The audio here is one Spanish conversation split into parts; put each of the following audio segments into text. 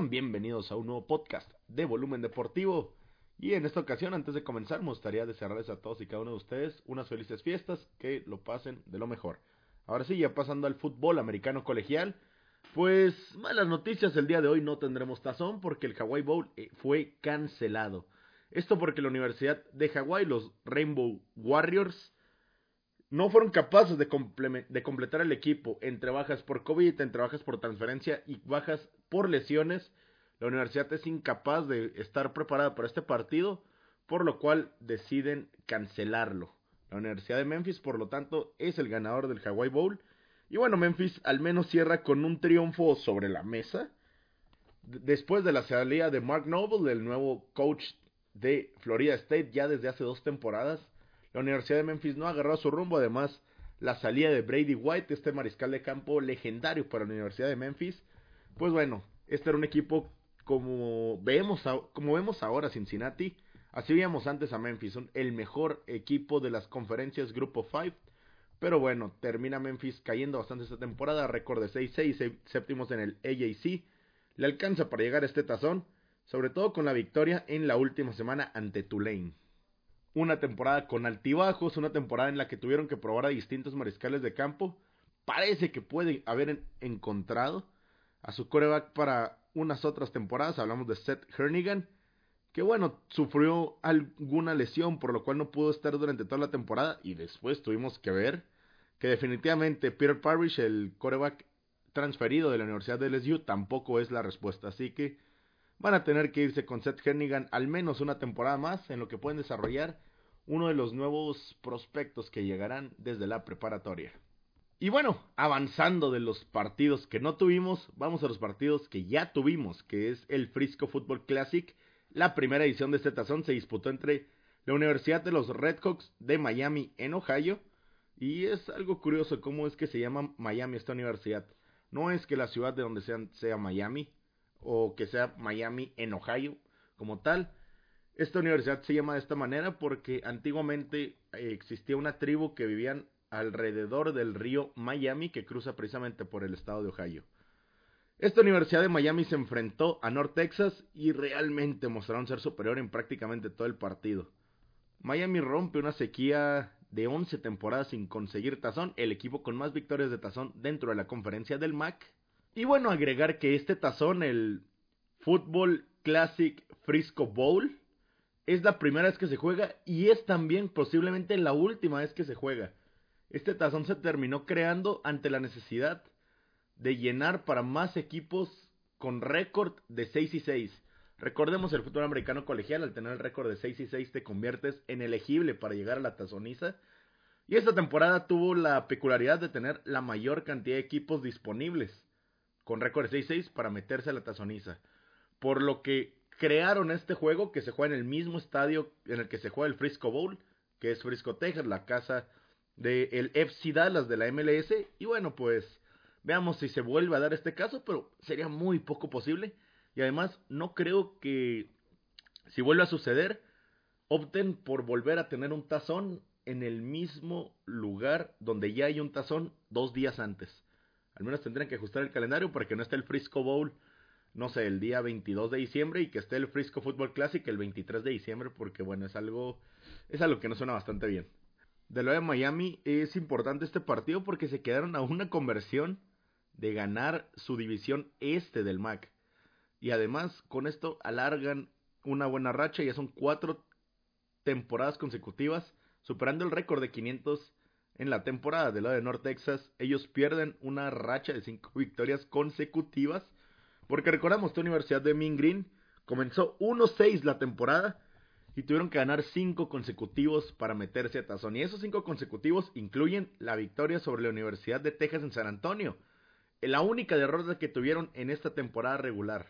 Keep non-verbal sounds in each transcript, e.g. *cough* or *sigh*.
Bienvenidos a un nuevo podcast de Volumen Deportivo. Y en esta ocasión, antes de comenzar, me gustaría desearles a todos y cada uno de ustedes unas felices fiestas, que lo pasen de lo mejor. Ahora sí, ya pasando al fútbol americano colegial, pues malas noticias, el día de hoy no tendremos tazón porque el Hawaii Bowl eh, fue cancelado. Esto porque la Universidad de Hawaii, los Rainbow Warriors, no fueron capaces de, de, completar el equipo entre bajas por COVID, entre bajas por transferencia y bajas por lesiones. La universidad es incapaz de estar preparada para este partido, por lo cual deciden cancelarlo. La Universidad de Memphis, por lo tanto, es el ganador del Hawaii Bowl. Y bueno, Memphis al menos cierra con un triunfo sobre la mesa. Después de la salida de Mark Noble, el nuevo coach de Florida State, ya desde hace dos temporadas, la Universidad de Memphis no ha agarrado su rumbo. Además, la salida de Brady White, este mariscal de campo legendario para la Universidad de Memphis. Pues bueno, este era un equipo como vemos, como vemos ahora Cincinnati. Así veíamos antes a Memphis, el mejor equipo de las conferencias Grupo 5. Pero bueno, termina Memphis cayendo bastante esta temporada, récord de 6-6, séptimos en el AAC. Le alcanza para llegar a este tazón, sobre todo con la victoria en la última semana ante Tulane una temporada con altibajos, una temporada en la que tuvieron que probar a distintos mariscales de campo. Parece que puede haber encontrado a su coreback para unas otras temporadas. Hablamos de Seth Hernigan, que bueno, sufrió alguna lesión, por lo cual no pudo estar durante toda la temporada. Y después tuvimos que ver que definitivamente Peter Parrish, el coreback transferido de la Universidad de LSU, tampoco es la respuesta. Así que van a tener que irse con Seth Hernigan al menos una temporada más en lo que pueden desarrollar uno de los nuevos prospectos que llegarán desde la preparatoria. Y bueno, avanzando de los partidos que no tuvimos, vamos a los partidos que ya tuvimos, que es el Frisco Football Classic. La primera edición de este tazón se disputó entre la Universidad de los Redhawks de Miami en Ohio. Y es algo curioso cómo es que se llama Miami esta universidad. No es que la ciudad de donde sea, sea Miami, o que sea Miami en Ohio como tal. Esta universidad se llama de esta manera porque antiguamente eh, existía una tribu que vivían alrededor del río Miami que cruza precisamente por el estado de Ohio. Esta Universidad de Miami se enfrentó a North Texas y realmente mostraron ser superior en prácticamente todo el partido. Miami rompe una sequía de 11 temporadas sin conseguir tazón, el equipo con más victorias de tazón dentro de la conferencia del MAC. Y bueno, agregar que este tazón, el Football Classic Frisco Bowl, es la primera vez que se juega y es también posiblemente la última vez que se juega. Este tazón se terminó creando ante la necesidad de llenar para más equipos con récord de 6 y 6. Recordemos el fútbol americano colegial, al tener el récord de 6 y 6 te conviertes en elegible para llegar a la tazoniza. Y esta temporada tuvo la peculiaridad de tener la mayor cantidad de equipos disponibles con récord de 6 y 6 para meterse a la tazoniza. Por lo que crearon este juego que se juega en el mismo estadio en el que se juega el Frisco Bowl, que es Frisco, Texas, la casa del el FC Dallas de la MLS. Y bueno, pues veamos si se vuelve a dar este caso, pero sería muy poco posible. Y además, no creo que si vuelve a suceder, opten por volver a tener un tazón en el mismo lugar donde ya hay un tazón dos días antes. Al menos tendrían que ajustar el calendario para que no esté el Frisco Bowl no sé, el día 22 de diciembre y que esté el Frisco Football Classic el 23 de diciembre porque bueno, es algo es algo que no suena bastante bien. De lo de Miami es importante este partido porque se quedaron a una conversión de ganar su división este del MAC. Y además con esto alargan una buena racha, ya son cuatro temporadas consecutivas, superando el récord de 500 en la temporada del lado de North Texas. Ellos pierden una racha de cinco *laughs* victorias consecutivas porque recordamos, esta Universidad de Min Green comenzó 1-6 la temporada y tuvieron que ganar 5 consecutivos para meterse a tazón. Y esos 5 consecutivos incluyen la victoria sobre la Universidad de Texas en San Antonio. La única derrota que tuvieron en esta temporada regular.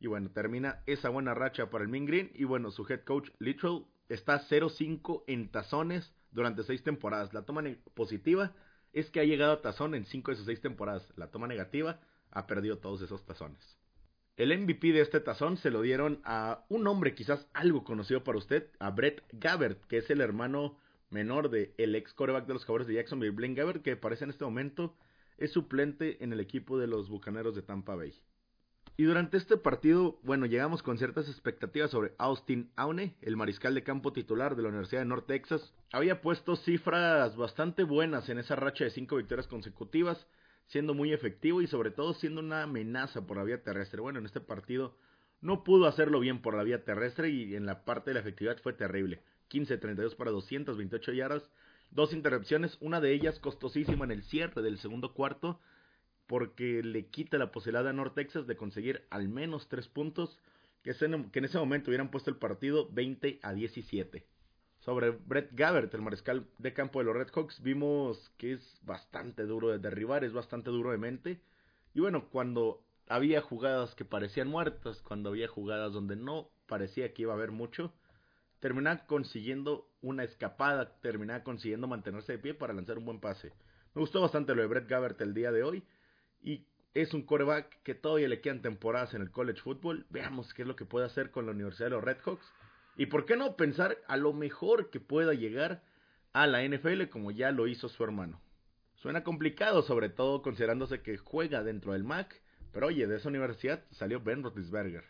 Y bueno, termina esa buena racha para el Min Green. Y bueno, su head coach Littrell está 0-5 en tazones durante 6 temporadas. La toma positiva es que ha llegado a tazón en 5 de sus 6 temporadas. La toma negativa ha perdido todos esos tazones. El MVP de este tazón se lo dieron a un hombre quizás algo conocido para usted, a Brett Gabbert, que es el hermano menor del el ex coreback de los Jaguares de Jacksonville, Blaine Gabbert, que parece en este momento es suplente en el equipo de los Bucaneros de Tampa Bay. Y durante este partido, bueno, llegamos con ciertas expectativas sobre Austin Aune, el mariscal de campo titular de la Universidad de North Texas. Había puesto cifras bastante buenas en esa racha de cinco victorias consecutivas, siendo muy efectivo y sobre todo siendo una amenaza por la vía terrestre. Bueno, en este partido no pudo hacerlo bien por la vía terrestre y en la parte de la efectividad fue terrible. 15-32 para 228 yardas, dos interrupciones, una de ellas costosísima en el cierre del segundo cuarto porque le quita la posibilidad a North Texas de conseguir al menos tres puntos, que, en ese momento hubieran puesto el partido 20 a 17. Sobre Brett Gabbert, el mariscal de campo de los Red Hawks, vimos que es bastante duro de derribar, es bastante duro de mente. Y bueno, cuando había jugadas que parecían muertas, cuando había jugadas donde no parecía que iba a haber mucho, terminaba consiguiendo una escapada, terminaba consiguiendo mantenerse de pie para lanzar un buen pase. Me gustó bastante lo de Brett Gabbert el día de hoy y es un coreback que todavía le quedan temporadas en el college football. Veamos qué es lo que puede hacer con la Universidad de los Red Hawks. Y por qué no pensar a lo mejor que pueda llegar a la NFL como ya lo hizo su hermano. Suena complicado, sobre todo considerándose que juega dentro del MAC, pero oye, de esa universidad salió Ben Roethlisberger.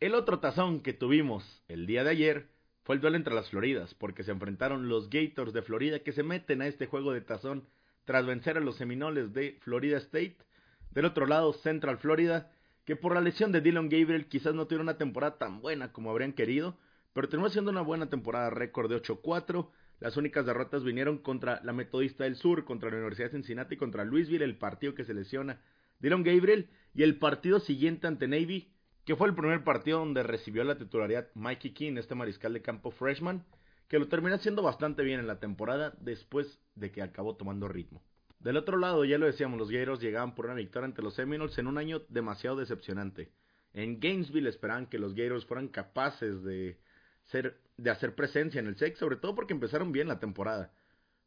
El otro tazón que tuvimos el día de ayer fue el duelo entre las Floridas, porque se enfrentaron los Gators de Florida que se meten a este juego de tazón tras vencer a los Seminoles de Florida State del otro lado, Central Florida, que por la lesión de Dylan Gabriel quizás no tiene una temporada tan buena como habrían querido, pero terminó siendo una buena temporada, récord de 8-4. Las únicas derrotas vinieron contra la Metodista del Sur, contra la Universidad de Cincinnati, contra Louisville, el partido que se lesiona Dylan Gabriel, y el partido siguiente ante Navy, que fue el primer partido donde recibió la titularidad Mikey King, este mariscal de campo freshman, que lo terminó haciendo bastante bien en la temporada después de que acabó tomando ritmo. Del otro lado, ya lo decíamos, los Gators llegaban por una victoria ante los Seminoles en un año demasiado decepcionante. En Gainesville esperaban que los Gators fueran capaces de, ser, de hacer presencia en el SEC, sobre todo porque empezaron bien la temporada.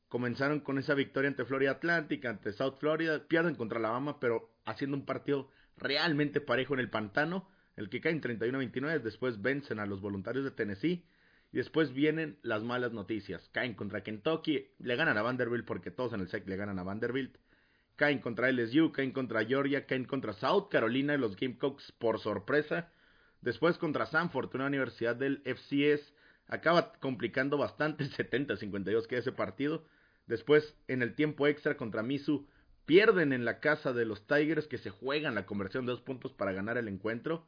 Comenzaron con esa victoria ante Florida Atlantic, ante South Florida, pierden contra Alabama, pero haciendo un partido realmente parejo en el pantano, el que cae en 31-29, después vencen a los voluntarios de Tennessee y después vienen las malas noticias. Caen contra Kentucky, le ganan a Vanderbilt porque todos en el SEC le ganan a Vanderbilt. Caen contra LSU, caen contra Georgia, caen contra South Carolina y los Gamecocks por sorpresa. Después contra Sanford, una universidad del FCS. Acaba complicando bastante 70-52 que ese partido. Después, en el tiempo extra contra Misu, pierden en la casa de los Tigers que se juegan la conversión de dos puntos para ganar el encuentro.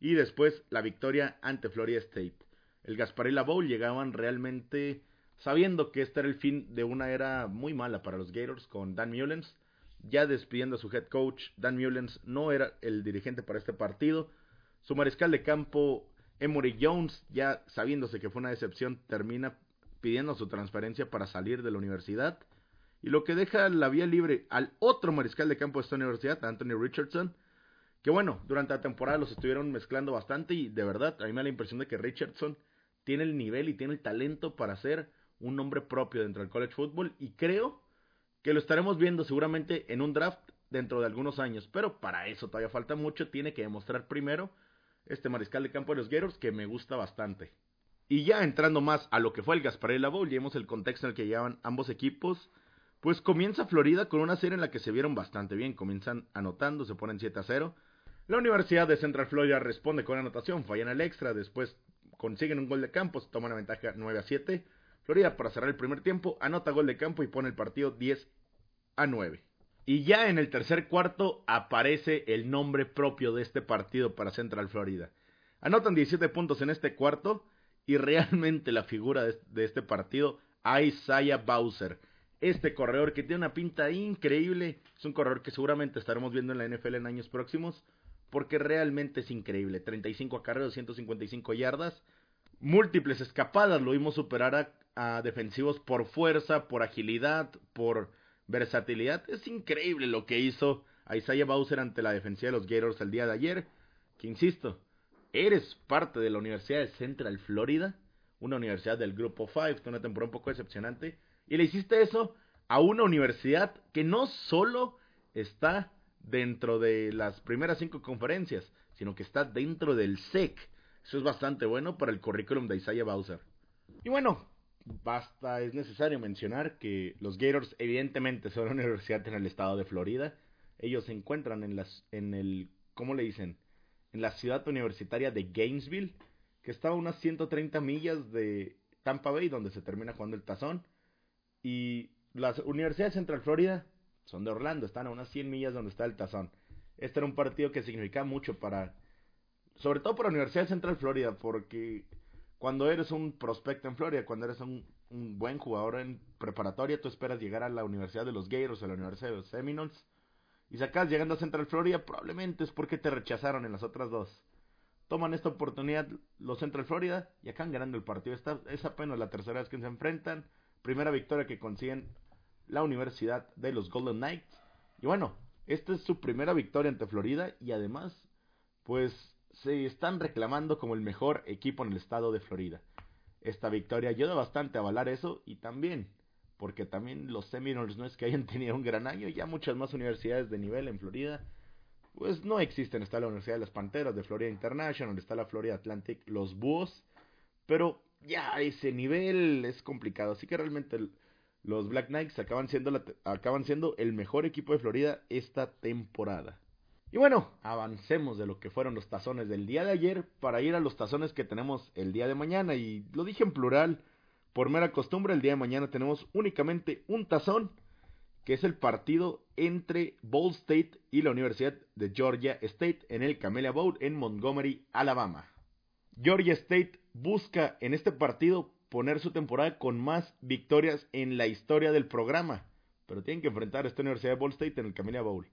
Y después la victoria ante Florida State el Gasparilla Bowl llegaban realmente sabiendo que este era el fin de una era muy mala para los Gators con Dan Mullens. Ya despidiendo a su head coach, Dan Mullens no era el dirigente para este partido. Su mariscal de campo, Emory Jones, ya sabiéndose que fue una decepción, termina pidiendo su transferencia para salir de la universidad. Y lo que deja la vía libre al otro mariscal de campo de esta universidad, Anthony Richardson, que bueno, durante la temporada los estuvieron mezclando bastante y de verdad, a mí me da la impresión de que Richardson tiene el nivel y tiene el talento para ser un nombre propio dentro del college football y creo que lo estaremos viendo seguramente en un draft dentro de algunos años, pero para eso todavía falta mucho, tiene que demostrar primero este mariscal de campo de los Gators que me gusta bastante. Y ya entrando más a lo que fue el Gasparilla Bowl, y vemos el contexto en el que llevan ambos equipos, pues comienza Florida con una serie en la que se vieron bastante bien, comienzan anotando, se ponen 7 a 0. La Universidad de Central Florida responde con anotación, fallan el extra, después consiguen un gol de campo, se toman la ventaja 9 a 7. Florida para cerrar el primer tiempo anota gol de campo y pone el partido 10 a 9. Y ya en el tercer cuarto aparece el nombre propio de este partido para Central Florida. Anotan 17 puntos en este cuarto y realmente la figura de este partido, Isaiah Bowser. Este corredor que tiene una pinta increíble, es un corredor que seguramente estaremos viendo en la NFL en años próximos porque realmente es increíble. 35 acarreos, 155 yardas, múltiples escapadas, lo vimos superar a, defensivos por fuerza, por agilidad, por versatilidad. Es increíble lo que hizo Isaiah Bowser ante la defensiva de los Gators el día de ayer. Que insisto, eres parte de la Universidad de Central Florida, una universidad del Grupo 5, una temporada un poco decepcionante, y le hiciste eso a una universidad que no solo está dentro de las primeras cinco conferencias, sino que está dentro del SEC. Eso es bastante bueno para el currículum de Isaiah Bowser. Y bueno, basta, es necesario mencionar que los Gators evidentemente son una universidad en el estado de Florida. Ellos se encuentran en las, en el, ¿cómo le dicen? en la ciudad universitaria de Gainesville, que está a unas 130 millas de Tampa Bay, donde se termina jugando el tazón. Y las universidades de Central Florida son de Orlando, están a unas 100 millas donde está el tazón. Este era un partido que significaba mucho para, sobre todo para la Universidad Central Florida, porque cuando eres un prospecto en Florida, cuando eres un, un buen jugador en preparatoria, tú esperas llegar a la Universidad de los Gators, a la Universidad de los Seminoles, y si acabas llegando a Central Florida, probablemente es porque te rechazaron en las otras dos. Toman esta oportunidad los Central Florida y acaban ganando el partido. Esta es apenas la tercera vez que se enfrentan. Primera victoria que consiguen la Universidad de los Golden Knights. Y bueno, esta es su primera victoria ante Florida y además, pues se están reclamando como el mejor equipo en el estado de Florida. Esta victoria ayuda bastante a avalar eso y también, porque también los Seminoles no es que hayan *laughs* tenido un gran año, ya muchas más universidades de nivel en Florida, pues no existen. Está la Universidad de las Panteras de Florida International, está la Florida Atlantic, los Búhos, pero ya ese nivel es complicado, así que realmente los Black Knights acaban siendo, el mejor equipo de Florida esta temporada. Y bueno, avancemos de lo que fueron los tazones del día de ayer para ir a los tazones que tenemos el día de mañana. Y lo dije en plural, por mera costumbre, el día de mañana tenemos únicamente un tazón, que es el partido entre Ball State y la Universidad de Georgia State en el Camellia Bowl en Montgomery, Alabama. Georgia State busca en este partido poner su temporada con más victorias en la historia del programa, pero tienen que enfrentar a esta Universidad de Ball State en el Camellia Bowl.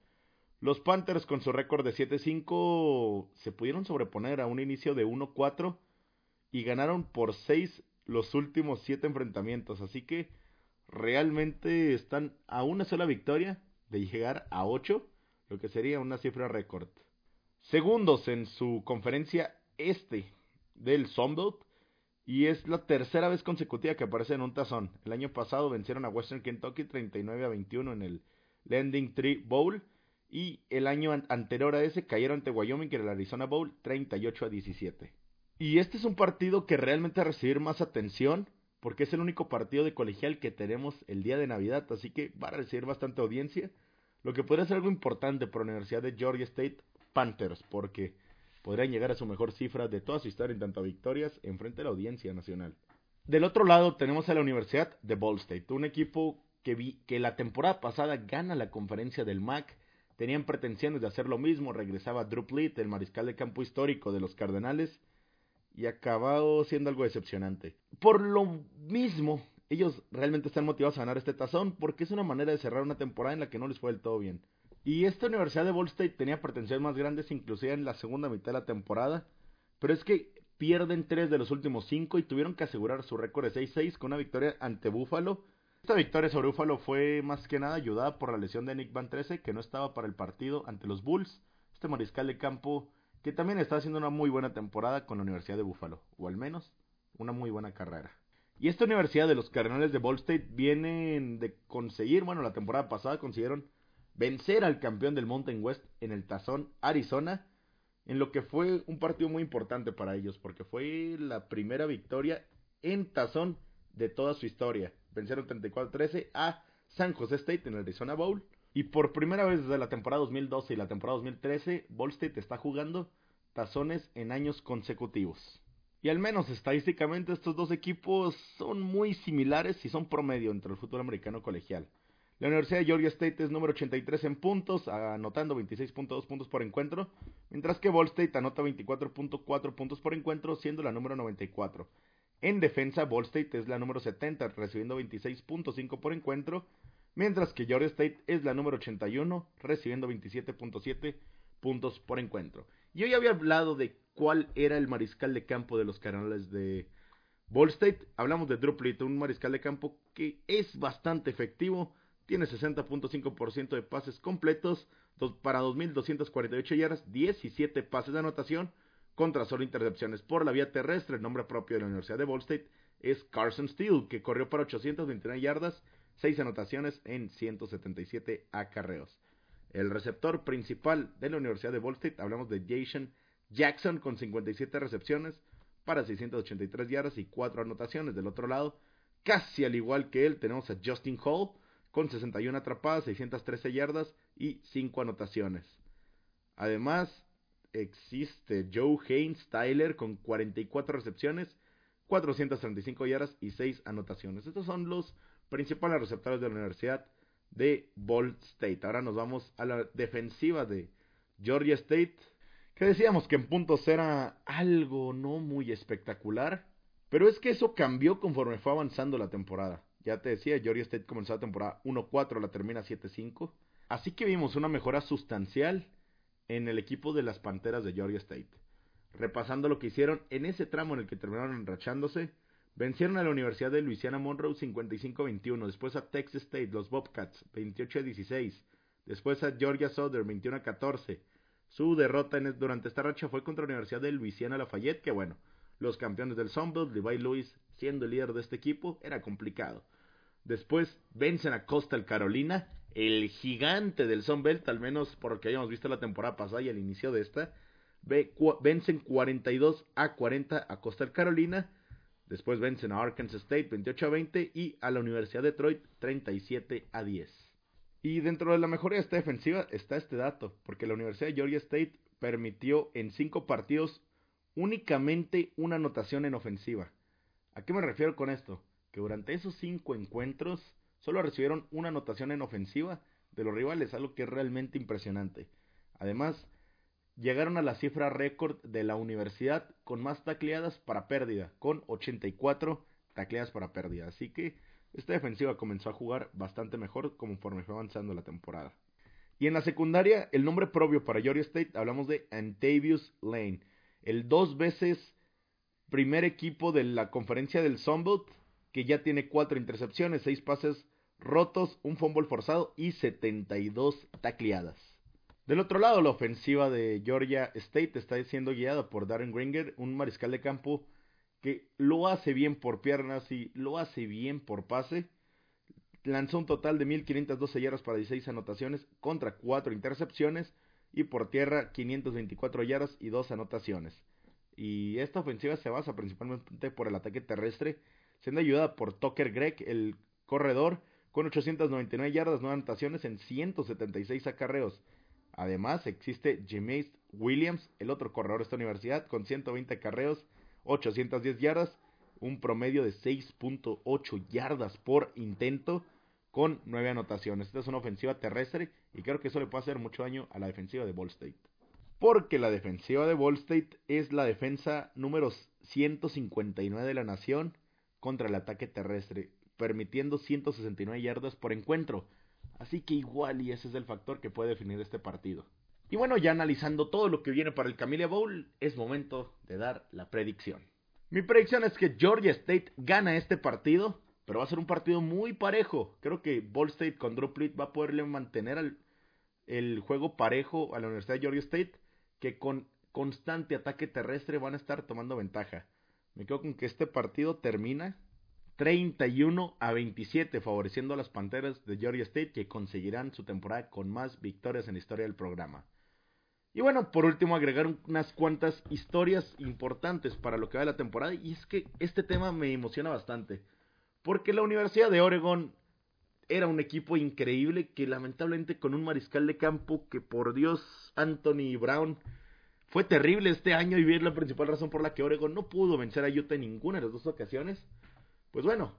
Los Panthers con su récord de 7-5 se pudieron sobreponer a un inicio de 1-4 y ganaron por 6 los últimos 7 enfrentamientos. Así que realmente están a una sola victoria de llegar a 8, lo que sería una cifra récord. Segundos en su conferencia este del Sunbelt y es la tercera vez consecutiva que aparece en un tazón. El año pasado vencieron a Western Kentucky 39 a 21 en el Landing Tree Bowl y el año anterior a ese cayeron ante Wyoming en el Arizona Bowl 38 a 17. Y este es un partido que realmente a recibir más atención porque es el único partido de colegial que tenemos el día de Navidad, así que va a recibir bastante audiencia, lo que podría ser algo importante para la Universidad de Georgia State Panthers, porque podrían llegar a su mejor cifra de toda su historia en tanto victorias en frente de la audiencia nacional. Del otro lado tenemos a la Universidad de Ball State, un equipo que, vi, que la temporada pasada gana la conferencia del MAC tenían pretensiones de hacer lo mismo, regresaba Drew Plitt, el mariscal de campo histórico de los Cardenales, y acabó siendo algo decepcionante. Por lo mismo, ellos realmente están motivados a ganar este tazón porque es una manera de cerrar una temporada en la que no les fue del todo bien. Y esta Universidad de Ball State tenía pretensiones más grandes inclusive en la segunda mitad de la temporada, pero es que pierden tres de los últimos cinco y tuvieron que asegurar su récord de 6-6 con una victoria ante Buffalo esta victoria sobre Buffalo fue más que nada ayudada por la lesión de Nick Van Trece, que no estaba para el partido ante los Bulls. Este mariscal de campo que también está haciendo una muy buena temporada con la Universidad de Buffalo, o al menos una muy buena carrera. Y esta universidad de los Cardenales de Ball State vienen de conseguir, bueno, la temporada pasada consiguieron vencer al campeón del Mountain West en el Tazón Arizona, en lo que fue un partido muy importante para ellos, porque fue la primera victoria en Tazón de toda su historia vencieron 34-13 a San Jose State en el Arizona Bowl. Y por primera vez desde la temporada 2012 y la temporada 2013, Ball State está jugando tazones en años consecutivos. Y al menos estadísticamente estos dos equipos son muy similares y son promedio entre el fútbol americano colegial. La Universidad de Georgia State es número 83 en puntos, anotando 26.2 puntos por encuentro, mientras que Ball State anota 24.4 puntos por encuentro, siendo la número 94. En defensa, Ball State es la número 70, recibiendo 26.5 por encuentro, mientras que Georgia State es la número 81, recibiendo 27.7 puntos por encuentro. Yo ya había hablado de cuál era el mariscal de campo de los canales de Ball State. Hablamos de Drew un mariscal de campo que es bastante efectivo, tiene 60.5% de pases completos para 2.248 yardas, 17 pases de anotación, contra solo intercepciones por la vía terrestre. El nombre propio de la Universidad de Ball State es Carson Steele, que corrió para 829 yardas, 6 anotaciones en 177 acarreos. El receptor principal de la Universidad de Ball State, hablamos de Jason Jackson con 57 recepciones para 683 yardas y 4 anotaciones. Del otro lado, casi al igual que él, tenemos a Justin Hall con 61 atrapadas, 613 yardas y 5 anotaciones. Además, existe Joe Haynes Tyler con 44 recepciones, 435 yardas y 6 anotaciones. Estos son los principales receptores de la Universidad de Ball State. Ahora nos vamos a la defensiva de Georgia State, que decíamos que en puntos era algo no muy espectacular, pero es que eso cambió conforme fue avanzando la temporada. Ya te decía, Georgia State comenzó la temporada 1-4, la termina 7-5. Así que vimos una mejora sustancial en el equipo de las Panteras de Georgia State. Repasando lo que hicieron en ese tramo en el que terminaron enrachándose, vencieron a la Universidad de Louisiana Monroe 55-21, después a Texas State, los Bobcats 28-16, después a Georgia Southern 21-14. Su derrota en, durante esta racha fue contra la Universidad de Louisiana Lafayette, que bueno, los campeones del Sunbelt, Levi Lewis siendo el líder de este equipo, era complicado. Después vencen a Coastal Carolina, el gigante del Sunbelt, al menos por lo habíamos visto la temporada pasada y al inicio de esta. Vencen 42 a 40 a Coastal Carolina. Después vencen a Arkansas State 28 a 20 y a la Universidad de Detroit 37 a 10. Y dentro de la mejora de esta defensiva está este dato, porque la Universidad de Georgia State permitió en 5 partidos únicamente una anotación en ofensiva. ¿A qué me refiero con esto? Que durante esos 5 encuentros solo recibieron una anotación en ofensiva de los rivales, algo que es realmente impresionante. Además, llegaron a la cifra récord de la universidad con más tacleadas para pérdida, con 84 tacleadas para pérdida. Así que esta defensiva comenzó a jugar bastante mejor conforme fue avanzando la temporada. Y en la secundaria, el nombre propio para Georgia State, hablamos de Antavius Lane, el dos veces primer equipo de la conferencia del Sunbelt, que ya tiene cuatro intercepciones, seis pases rotos, un fumble forzado y 72 tacleadas. Del otro lado, la ofensiva de Georgia State está siendo guiada por Darren Gringer, un mariscal de campo que lo hace bien por piernas y lo hace bien por pase. Lanzó un total de 1512 yardas para 16 anotaciones contra 4 intercepciones y por tierra 524 yardas y 2 anotaciones. Y esta ofensiva se basa principalmente por el ataque terrestre, siendo ayudada por Tucker Gregg, el corredor, con 899 yardas, 9 anotaciones en 176 acarreos. Además, existe Jameis Williams, el otro corredor de esta universidad, con 120 acarreos, 810 yardas, un promedio de 6.8 yardas por intento, con 9 anotaciones. Esta es una ofensiva terrestre y creo que eso le puede hacer mucho daño a la defensiva de Ball State. Porque la defensiva de Ball State es la defensa número 159 de la nación contra el ataque terrestre permitiendo 169 yardas por encuentro. Así que igual y ese es el factor que puede definir este partido. Y bueno, ya analizando todo lo que viene para el Camellia Bowl, es momento de dar la predicción. Mi predicción es que Georgia State gana este partido, pero va a ser un partido muy parejo. Creo que Ball State con Drew va a poderle mantener el juego parejo a la Universidad de Georgia State, que con constante ataque terrestre van a estar tomando ventaja. Me quedo con que este partido termina 31 a 27, favoreciendo a las Panteras de Georgia State que conseguirán su temporada con más victorias en la historia del programa. Y bueno, por último agregar unas cuantas historias importantes para lo que va de la temporada y es que este tema me emociona bastante, porque la Universidad de Oregon era un equipo increíble que lamentablemente con un mariscal de campo que por Dios Anthony Brown fue terrible este año y es la principal razón por la que Oregon no pudo vencer a Utah en ninguna de las dos ocasiones. Pues bueno,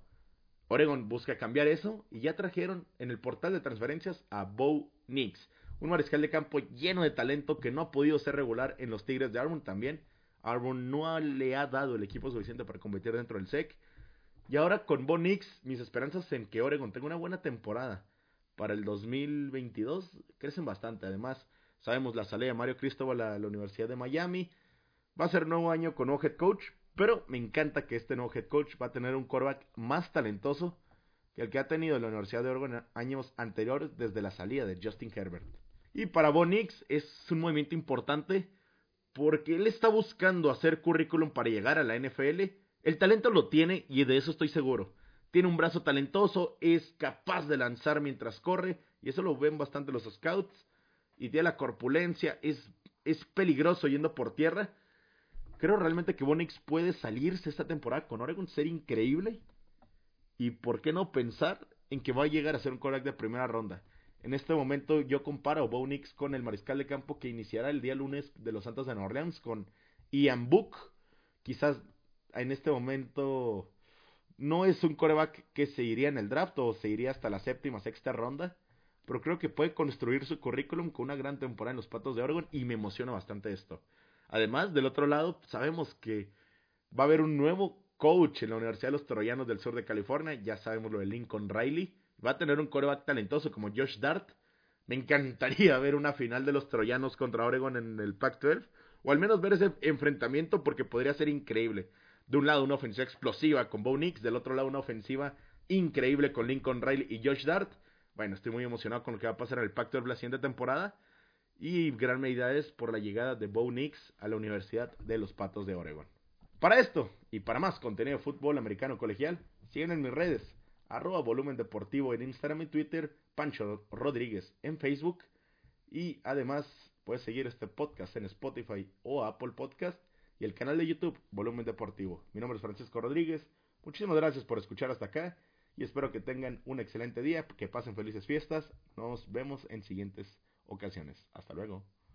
Oregon busca cambiar eso y ya trajeron en el portal de transferencias a Bo Nix, un mariscal de campo lleno de talento que no ha podido ser regular en los Tigres de Arbon también. Arbon no le ha dado el equipo suficiente para competir dentro del SEC. Y ahora con Bo Nix, mis esperanzas en que Oregon tenga una buena temporada para el 2022 crecen bastante. Además, sabemos la salida de Mario Cristóbal a la Universidad de Miami. Va a ser nuevo año con nuevo head coach, pero me encanta que este nuevo head coach va a tener un quarterback más talentoso que el que ha tenido en la Universidad de Oregon años anteriores desde la salida de Justin Herbert. Y para Bonix es un movimiento importante porque él está buscando hacer currículum para llegar a la NFL. El talento lo tiene y de eso estoy seguro. Tiene un brazo talentoso, es capaz de lanzar mientras corre y eso lo ven bastante los scouts. Y tiene la corpulencia, es, es peligroso yendo por tierra Creo realmente que Bonix puede salirse esta temporada con Oregon, ser increíble. Y por qué no pensar en que va a llegar a ser un quarterback de primera ronda. En este momento yo comparo a Bo Nix con el mariscal de campo que iniciará el día lunes de los Santos de Nueva Orleans con Ian Book. Quizás en este momento no es un coreback que se iría en el draft o se iría hasta la séptima, sexta ronda, pero creo que puede construir su currículum con una gran temporada en los Patos de Oregon y me emociona bastante esto. Además, del otro lado, sabemos que va a haber un nuevo coach en la Universidad de los Troyanos del Sur de California, ya sabemos lo de Lincoln Riley, va a tener un coreback talentoso como Josh Dart. Me encantaría *laughs* ver una final de los Troyanos contra Oregon en el Pac-12, o al menos ver ese enfrentamiento porque podría ser increíble. De un lado una ofensiva explosiva con Bo Nix, del otro lado una ofensiva increíble con Lincoln Riley y Josh Dart. Bueno, estoy muy emocionado con lo que va a pasar en el Pac-12 la siguiente temporada. Y gran medida es por la llegada de Bo Nix a la Universidad de los Patos de Oregon. Para esto y para más contenido de fútbol americano colegial, siguen en mis redes arroba volumen deportivo en Instagram y Twitter, Pancho Rodríguez en Facebook y además puedes seguir este podcast en Spotify o Apple Podcast y el canal de YouTube Volumen Deportivo. Mi nombre es Francisco Rodríguez, muchísimas gracias por escuchar hasta acá y espero que tengan un excelente día, que pasen felices fiestas, nos vemos en siguientes ocasiones. Hasta luego.